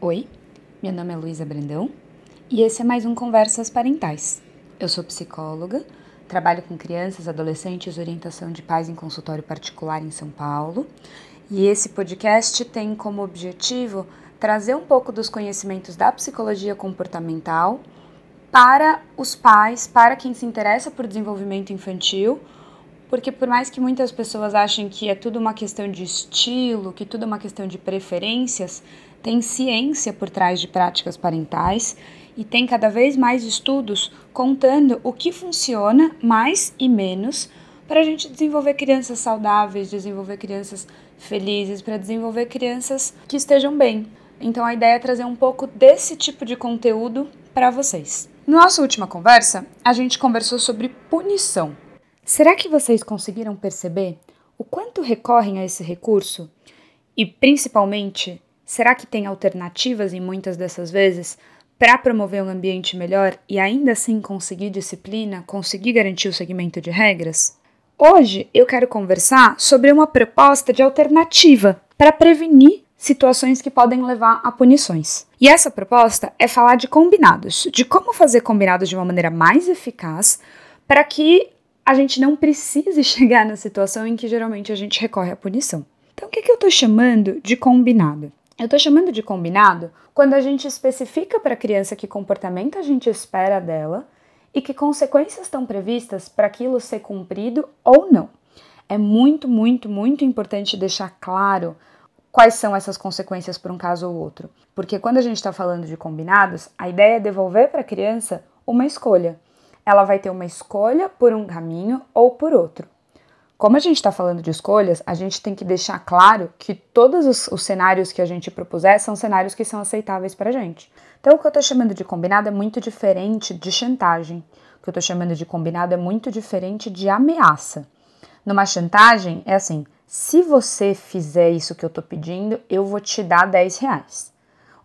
Oi, meu nome é Luísa Brandão e esse é mais um Conversas Parentais. Eu sou psicóloga, trabalho com crianças, adolescentes, orientação de pais em consultório particular em São Paulo e esse podcast tem como objetivo trazer um pouco dos conhecimentos da psicologia comportamental para os pais, para quem se interessa por desenvolvimento infantil porque por mais que muitas pessoas achem que é tudo uma questão de estilo, que tudo é uma questão de preferências, tem ciência por trás de práticas parentais e tem cada vez mais estudos contando o que funciona mais e menos para a gente desenvolver crianças saudáveis, desenvolver crianças felizes, para desenvolver crianças que estejam bem. Então a ideia é trazer um pouco desse tipo de conteúdo para vocês. Nossa última conversa, a gente conversou sobre punição. Será que vocês conseguiram perceber o quanto recorrem a esse recurso? E principalmente, será que tem alternativas em muitas dessas vezes para promover um ambiente melhor e ainda assim conseguir disciplina, conseguir garantir o segmento de regras? Hoje eu quero conversar sobre uma proposta de alternativa para prevenir situações que podem levar a punições. E essa proposta é falar de combinados, de como fazer combinados de uma maneira mais eficaz para que a gente não precise chegar na situação em que geralmente a gente recorre à punição. Então, o que, que eu estou chamando de combinado? Eu estou chamando de combinado quando a gente especifica para a criança que comportamento a gente espera dela e que consequências estão previstas para aquilo ser cumprido ou não. É muito, muito, muito importante deixar claro quais são essas consequências por um caso ou outro. Porque quando a gente está falando de combinados, a ideia é devolver para a criança uma escolha ela vai ter uma escolha por um caminho ou por outro. Como a gente está falando de escolhas, a gente tem que deixar claro que todos os, os, cenários que a gente propuser são cenários que são aceitáveis para a gente. Então, o que eu estou chamando de combinado é muito diferente de chantagem. O que eu estou chamando de combinado é muito diferente de ameaça. Numa chantagem, é assim: se você fizer isso que eu estou pedindo, eu vou te dar 10 reais.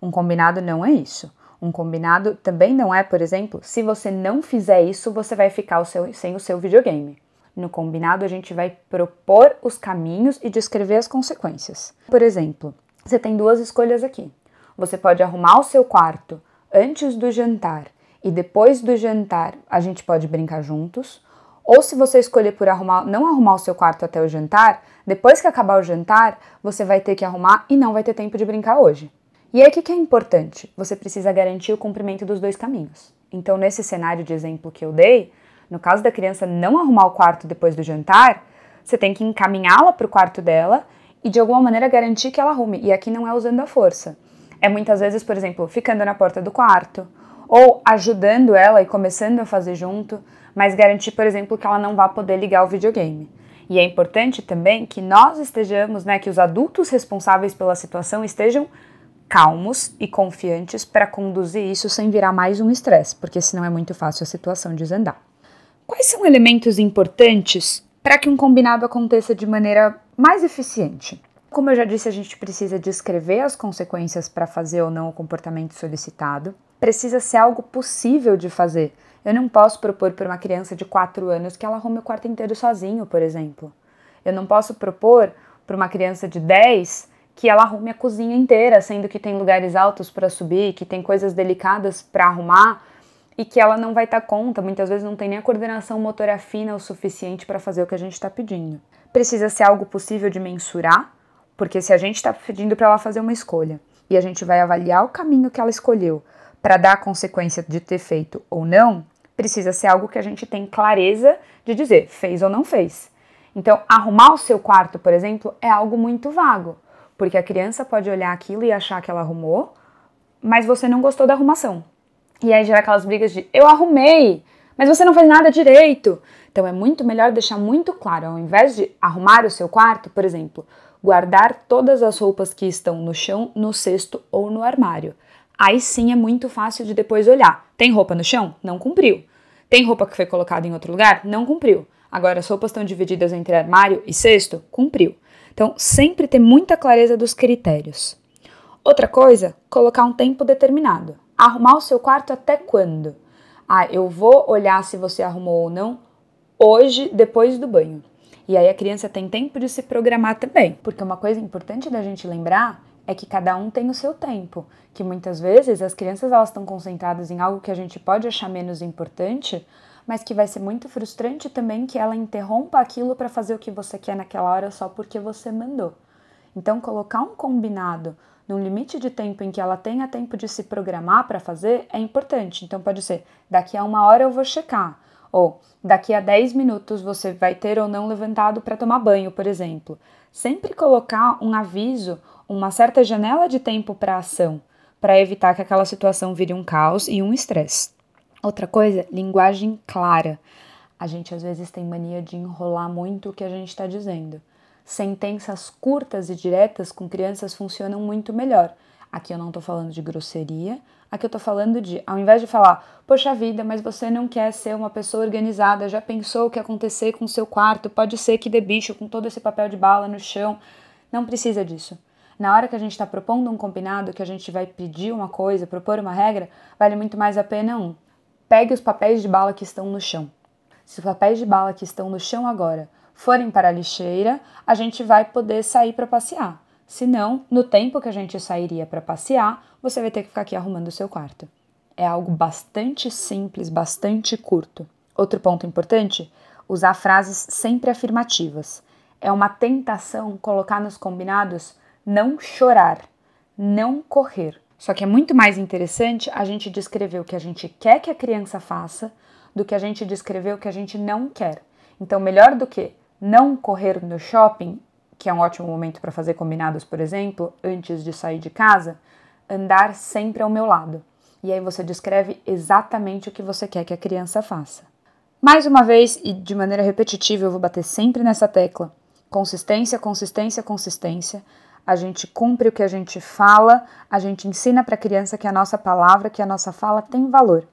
Um combinado não é isso. Um combinado também não é, por exemplo, se você não fizer isso, você vai ficar o seu, sem o seu videogame. No combinado, a gente vai propor os caminhos e descrever as consequências. Por exemplo, você tem duas escolhas aqui. Você pode arrumar o seu quarto antes do jantar e depois do jantar a gente pode brincar juntos. Ou se você escolher por arrumar, não arrumar o seu quarto até o jantar, depois que acabar o jantar, você vai ter que arrumar e não vai ter tempo de brincar hoje. E aí o que é importante? Você precisa garantir o cumprimento dos dois caminhos. Então, nesse cenário de exemplo que eu dei, no caso da criança não arrumar o quarto depois do jantar, você tem que encaminhá-la para o quarto dela e de alguma maneira garantir que ela arrume. E aqui não é usando a força. É muitas vezes, por exemplo, ficando na porta do quarto ou ajudando ela e começando a fazer junto, mas garantir, por exemplo, que ela não vá poder ligar o videogame. E é importante também que nós estejamos, né, que os adultos responsáveis pela situação estejam calmos e confiantes para conduzir isso sem virar mais um estresse, porque senão é muito fácil a situação desandar. Quais são elementos importantes para que um combinado aconteça de maneira mais eficiente? Como eu já disse, a gente precisa descrever as consequências para fazer ou não o comportamento solicitado. Precisa ser algo possível de fazer. Eu não posso propor para uma criança de 4 anos que ela arrume o quarto inteiro sozinho, por exemplo. Eu não posso propor para uma criança de 10 que ela arrume a cozinha inteira, sendo que tem lugares altos para subir, que tem coisas delicadas para arrumar e que ela não vai estar tá conta, muitas vezes não tem nem a coordenação motora fina o suficiente para fazer o que a gente está pedindo. Precisa ser algo possível de mensurar, porque se a gente está pedindo para ela fazer uma escolha e a gente vai avaliar o caminho que ela escolheu para dar a consequência de ter feito ou não, precisa ser algo que a gente tem clareza de dizer fez ou não fez. Então, arrumar o seu quarto, por exemplo, é algo muito vago. Porque a criança pode olhar aquilo e achar que ela arrumou, mas você não gostou da arrumação. E aí gera aquelas brigas de eu arrumei, mas você não fez nada direito. Então é muito melhor deixar muito claro, ao invés de arrumar o seu quarto, por exemplo, guardar todas as roupas que estão no chão, no cesto ou no armário. Aí sim é muito fácil de depois olhar. Tem roupa no chão? Não cumpriu. Tem roupa que foi colocada em outro lugar? Não cumpriu. Agora as roupas estão divididas entre armário e cesto? Cumpriu. Então, sempre ter muita clareza dos critérios. Outra coisa, colocar um tempo determinado. Arrumar o seu quarto até quando? Ah, eu vou olhar se você arrumou ou não hoje, depois do banho. E aí a criança tem tempo de se programar também. Porque uma coisa importante da gente lembrar é que cada um tem o seu tempo, que muitas vezes as crianças elas estão concentradas em algo que a gente pode achar menos importante, mas que vai ser muito frustrante também que ela interrompa aquilo para fazer o que você quer naquela hora só porque você mandou. Então, colocar um combinado num limite de tempo em que ela tenha tempo de se programar para fazer é importante. Então, pode ser daqui a uma hora eu vou checar, ou daqui a 10 minutos você vai ter ou não levantado para tomar banho, por exemplo. Sempre colocar um aviso, uma certa janela de tempo para ação, para evitar que aquela situação vire um caos e um estresse. Outra coisa, linguagem clara. A gente às vezes tem mania de enrolar muito o que a gente está dizendo. Sentenças curtas e diretas com crianças funcionam muito melhor. Aqui eu não estou falando de grosseria, aqui eu estou falando de, ao invés de falar, poxa vida, mas você não quer ser uma pessoa organizada, já pensou o que acontecer com o seu quarto? Pode ser que dê bicho com todo esse papel de bala no chão. Não precisa disso. Na hora que a gente está propondo um combinado, que a gente vai pedir uma coisa, propor uma regra, vale muito mais a pena um. Pegue os papéis de bala que estão no chão. Se os papéis de bala que estão no chão agora forem para a lixeira, a gente vai poder sair para passear. Se não, no tempo que a gente sairia para passear, você vai ter que ficar aqui arrumando o seu quarto. É algo bastante simples, bastante curto. Outro ponto importante: usar frases sempre afirmativas. É uma tentação colocar nos combinados não chorar, não correr. Só que é muito mais interessante a gente descrever o que a gente quer que a criança faça do que a gente descrever o que a gente não quer. Então, melhor do que não correr no shopping, que é um ótimo momento para fazer combinados, por exemplo, antes de sair de casa, andar sempre ao meu lado. E aí você descreve exatamente o que você quer que a criança faça. Mais uma vez e de maneira repetitiva, eu vou bater sempre nessa tecla: consistência, consistência, consistência. A gente cumpre o que a gente fala, a gente ensina para a criança que a nossa palavra, que a nossa fala tem valor.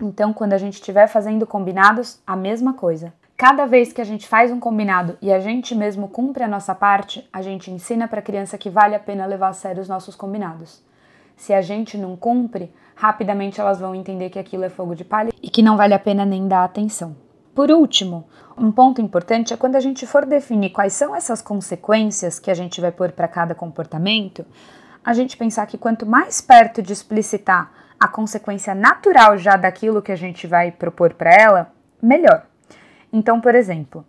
Então, quando a gente estiver fazendo combinados, a mesma coisa. Cada vez que a gente faz um combinado e a gente mesmo cumpre a nossa parte, a gente ensina para a criança que vale a pena levar a sério os nossos combinados. Se a gente não cumpre, rapidamente elas vão entender que aquilo é fogo de palha e que não vale a pena nem dar atenção. Por último, um ponto importante é quando a gente for definir quais são essas consequências que a gente vai pôr para cada comportamento, a gente pensar que quanto mais perto de explicitar a consequência natural já daquilo que a gente vai propor para ela, melhor. Então, por exemplo,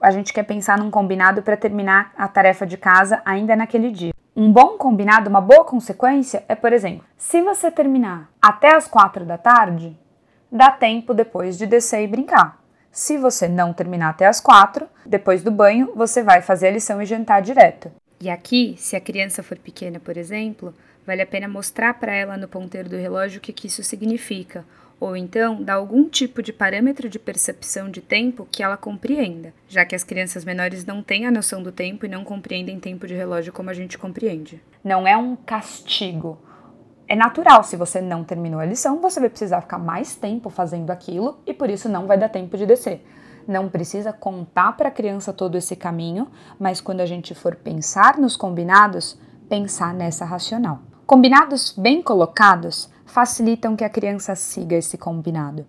a gente quer pensar num combinado para terminar a tarefa de casa ainda naquele dia. Um bom combinado, uma boa consequência é, por exemplo, se você terminar até as quatro da tarde, dá tempo depois de descer e brincar. Se você não terminar até as quatro, depois do banho, você vai fazer a lição e jantar direto. E aqui, se a criança for pequena, por exemplo, vale a pena mostrar para ela no ponteiro do relógio o que, que isso significa, ou então dar algum tipo de parâmetro de percepção de tempo que ela compreenda, já que as crianças menores não têm a noção do tempo e não compreendem tempo de relógio como a gente compreende. Não é um castigo. É natural, se você não terminou a lição, você vai precisar ficar mais tempo fazendo aquilo e por isso não vai dar tempo de descer. Não precisa contar para a criança todo esse caminho, mas quando a gente for pensar nos combinados, pensar nessa racional. Combinados bem colocados facilitam que a criança siga esse combinado.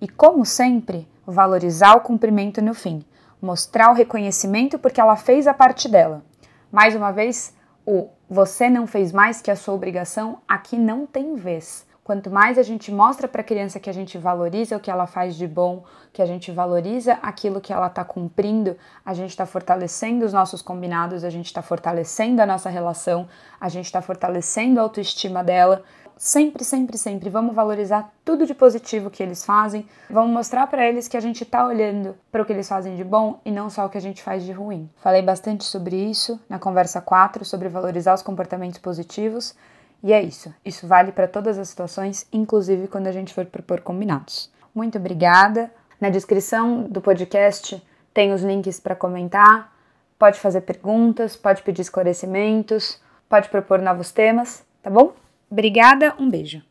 E, como sempre, valorizar o cumprimento no fim, mostrar o reconhecimento porque ela fez a parte dela. Mais uma vez, o você não fez mais que a sua obrigação aqui não tem vez. Quanto mais a gente mostra para a criança que a gente valoriza o que ela faz de bom, que a gente valoriza aquilo que ela está cumprindo, a gente está fortalecendo os nossos combinados, a gente está fortalecendo a nossa relação, a gente está fortalecendo a autoestima dela sempre, sempre, sempre vamos valorizar tudo de positivo que eles fazem, vamos mostrar para eles que a gente está olhando para o que eles fazem de bom e não só o que a gente faz de ruim. Falei bastante sobre isso na conversa 4, sobre valorizar os comportamentos positivos, e é isso. Isso vale para todas as situações, inclusive quando a gente for propor combinados. Muito obrigada. Na descrição do podcast tem os links para comentar. Pode fazer perguntas, pode pedir esclarecimentos, pode propor novos temas, tá bom? Obrigada, um beijo.